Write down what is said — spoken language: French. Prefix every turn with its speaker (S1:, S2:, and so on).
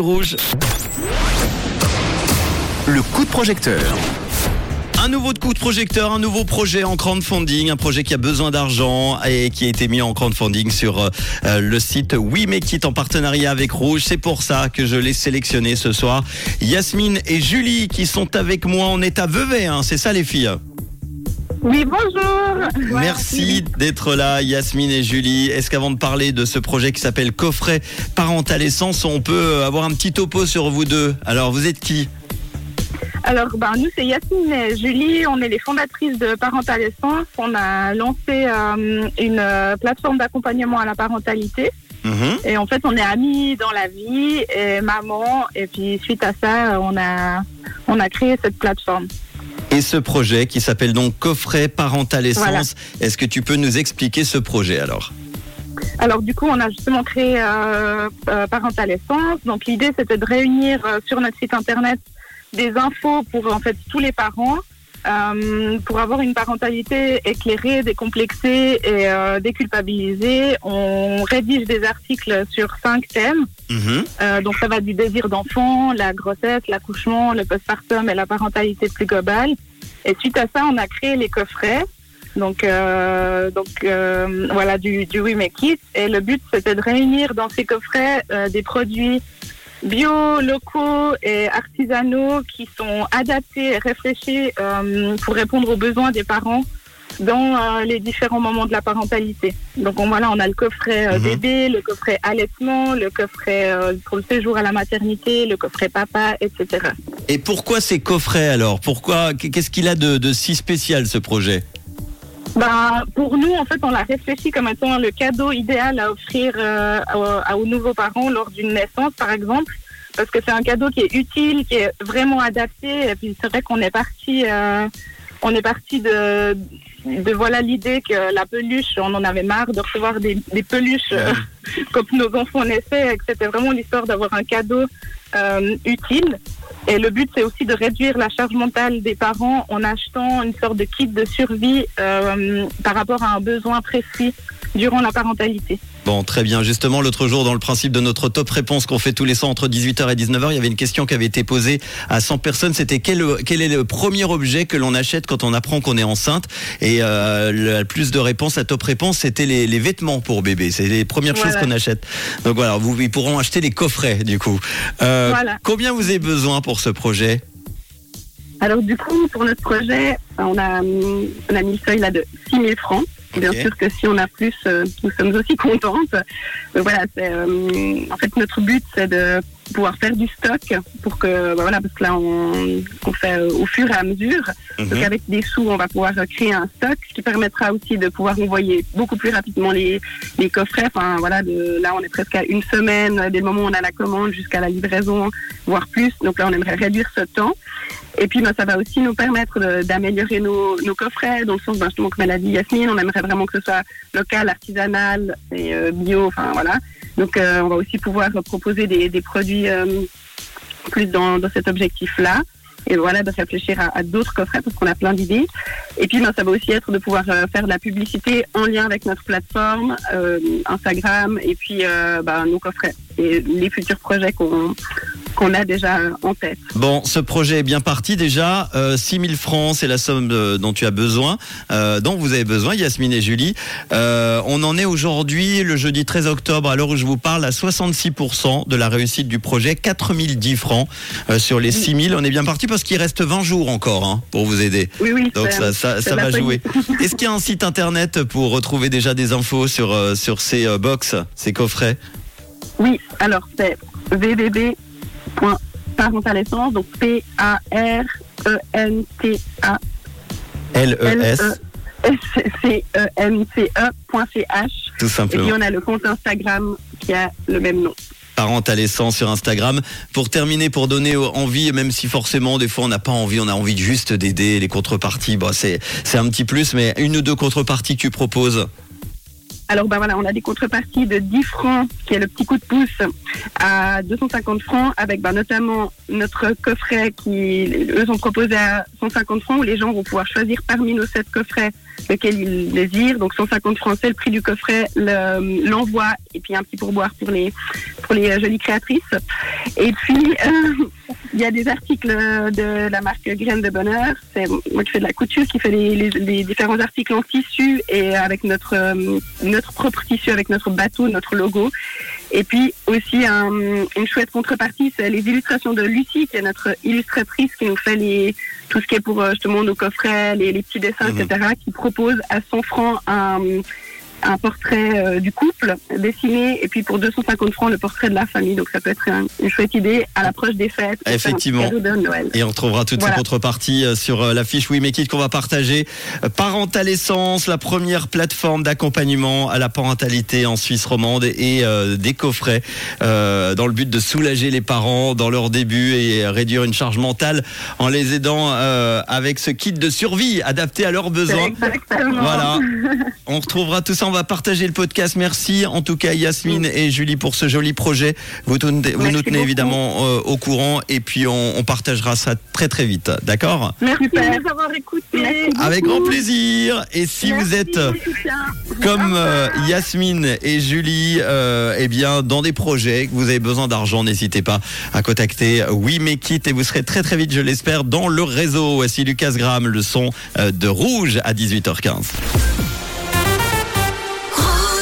S1: Rouge. Le coup de projecteur. Un nouveau coup de projecteur, un nouveau projet en crowdfunding, un projet qui a besoin d'argent et qui a été mis en crowdfunding sur euh, le site We Make It en partenariat avec Rouge. C'est pour ça que je l'ai sélectionné ce soir. Yasmine et Julie qui sont avec moi. On est à Vevey, hein, c'est ça les filles?
S2: Oui, bonjour.
S1: Merci d'être là, Yasmine et Julie. Est-ce qu'avant de parler de ce projet qui s'appelle Coffret Parental Essence, on peut avoir un petit topo sur vous deux? Alors, vous êtes qui?
S2: Alors, ben, nous, c'est Yasmine et Julie. On est les fondatrices de Parental Essence. On a lancé euh, une euh, plateforme d'accompagnement à la parentalité.
S1: Mhm.
S2: Et en fait, on est amis dans la vie et maman. Et puis, suite à ça, on a, on a créé cette plateforme.
S1: Et ce projet qui s'appelle donc Coffret Parental Essence.
S2: Voilà.
S1: Est-ce que tu peux nous expliquer ce projet alors?
S2: Alors du coup, on a justement créé euh, euh, Parental Essence. Donc l'idée, c'était de réunir euh, sur notre site internet des infos pour en fait tous les parents euh, pour avoir une parentalité éclairée, décomplexée et déculpabilisée. On rédige des articles sur cinq thèmes.
S1: Mhm.
S2: Donc ça va du désir d'enfant, la grossesse, l'accouchement, le postpartum et la parentalité plus globale. Et suite à ça, on a créé les coffrets. Donc, euh, donc euh, voilà du, du We Make It. Et le but, c'était de réunir dans ces coffrets euh, des produits bio, locaux et artisanaux qui sont adaptés et réfléchis euh, pour répondre aux besoins des parents dans euh, les différents moments de la parentalité. Donc on, voilà, on a le coffret euh,
S1: Mhm.
S2: bébé, le coffret allaitement, le coffret euh, pour le séjour à la maternité, le coffret papa, etc.
S1: Et pourquoi ces coffrets alors? Pourquoi Qu'est-ce qu'il a de, de si spécial ce projet?
S2: Ben, pour nous, en fait, on l'a réfléchi comme étant le cadeau idéal à offrir euh, à- aux nouveaux parents lors d'une naissance, par exemple, parce que c'est un cadeau qui est utile, qui est vraiment adapté. Et puis c'est vrai qu'on est parti, euh, on est parti de, de voilà l'idée que la peluche, on en avait marre de recevoir des, des peluches euh, quand nos enfants naissaient, et que c'était vraiment l'histoire d'avoir un cadeau euh, utile. Et le but, c'est aussi de réduire la charge mentale des parents en achetant une sorte de kit de survie euh, par rapport à un besoin précis durant la parentalité.
S1: Bon, très bien. Justement, l'autre jour, dans le principe de notre top réponse qu'on fait tous les 100 entre 18h et 19h, il y avait une question qui avait été posée à 100 personnes. C'était quel, quel est le premier objet que l'on achète quand on apprend qu'on est enceinte? Et euh, le plus de réponses, la top réponse, c'était les, les vêtements pour bébé. C'est les premières
S2: Voilà.
S1: choses qu'on achète. Donc voilà, vous, ils pourront acheter les coffrets, du coup. Euh,
S2: Voilà.
S1: Combien vous avez besoin pour ce projet?
S2: Alors du coup, pour notre projet, on a, mis le seuil là de 6 000 francs. Bien sûr que si on a plus, euh, nous sommes aussi contentes. Mais voilà, c'est euh, en fait notre but, c'est de pouvoir faire du stock pour que, bah voilà, parce que là on, on fait euh, au fur et à mesure. Donc
S1: Mhm.
S2: avec des sous, on va pouvoir euh, créer un stock, ce qui permettra aussi de pouvoir envoyer beaucoup plus rapidement les, les coffrets. Enfin voilà, de, là on est presque à une semaine euh, dès le moment où on a la commande jusqu'à la livraison, voire plus. Donc là on aimerait réduire ce temps. Et puis ben, ça va aussi nous permettre d'améliorer nos, nos coffrets, dans le sens ben, justement comme elle a dit Yasmine, on aimerait vraiment que ce soit local, artisanal et euh, bio. Enfin voilà. Donc euh, on va aussi pouvoir proposer des, des produits euh, plus dans, dans cet objectif-là. Et voilà, de réfléchir à, à d'autres coffrets parce qu'on a plein d'idées. Et puis, ben, ça va aussi être de pouvoir euh, faire de la publicité en lien avec notre plateforme, euh, Instagram, et puis euh, ben, nos coffrets et les futurs projets qu'on qu'on a déjà euh, en tête.
S1: Bon, ce projet est bien parti déjà. Euh, 6 000 francs, c'est la somme euh, dont tu as besoin, euh, dont vous avez besoin, Yasmine et Julie. Euh, on en est aujourd'hui, le jeudi 13 octobre, à l'heure où je vous parle, à 66% de la réussite du projet, 4 010 francs sur les 6 000. On est bien parti parce qu'il reste 20 jours encore hein, pour vous aider.
S2: Oui, oui.
S1: Donc ça, ça, ça va jouer. Est-ce qu'il y a un site internet pour retrouver déjà des infos sur, sur ces box, ces coffrets?
S2: Oui, alors c'est www.parentalessence, donc E P-A-R-E-N-T-A
S1: LES,
S2: S-C-E-M-C-E.ch.
S1: tout
S2: Et
S1: simplement.
S2: puis on a le compte Instagram qui a le même nom.
S1: Parentalescent sur Instagram. Pour terminer, pour donner envie, même si forcément des fois on n'a pas envie, on a envie juste d'aider les contreparties. Bon, c'est c'est un petit plus, mais une ou deux contreparties que tu proposes?
S2: Alors ben voilà, on a des contreparties de 10 francs, qui est le petit coup de pouce, à 250 francs, avec ben, notamment notre coffret qui, eux, ont proposé à 150 francs, où les gens vont pouvoir choisir parmi nos sept coffrets lequel ils désirent. Donc 150 francs, c'est le prix du coffret, l'envoi et puis un petit pourboire pour les pour les jolies créatrices. Et puis euh, il y a des articles de la marque Graines de Bonheur. C'est moi qui fais de la couture, qui fait les, les, différents articles en tissu et avec notre euh, notre propre tissu, avec notre bateau, notre logo. Et puis aussi un, une chouette contrepartie, c'est les illustrations de Lucie, qui est notre illustratrice, qui nous fait les tout ce qui est pour euh, justement nos coffrets, les, les petits dessins, mhm. etc., qui propose à 100 francs un un portrait euh, du couple dessiné et puis pour 250 francs le portrait de la famille. Donc ça peut être une chouette idée à l'approche des fêtes.
S1: Effectivement. Et on retrouvera toutes ces contreparties euh, sur euh, la fiche We Make It qu'on va partager. Parental Essence, la première plateforme d'accompagnement à la parentalité en Suisse romande et des coffrets dans le but de soulager les parents dans leur début et réduire une charge mentale en les aidant avec ce kit de survie adapté à leurs besoins.
S2: Exactement.
S1: Voilà. On retrouvera tout ça on va partager le podcast. Merci en tout cas Yasmine et Julie pour ce joli projet. Vous, vous nous tenez évidemment euh, au courant et puis on, partagera ça très très vite. D'accord?
S2: Merci d'avoir écouté.
S1: Avec grand plaisir. Et si vous êtes comme euh, Yasmine et Julie, euh, eh bien dans des projets que vous avez besoin d'argent, n'hésitez pas à contacter We Make It et vous serez très très vite, je l'espère, dans le réseau. Voici Lucas Graham, le son de Rouge à 18h15.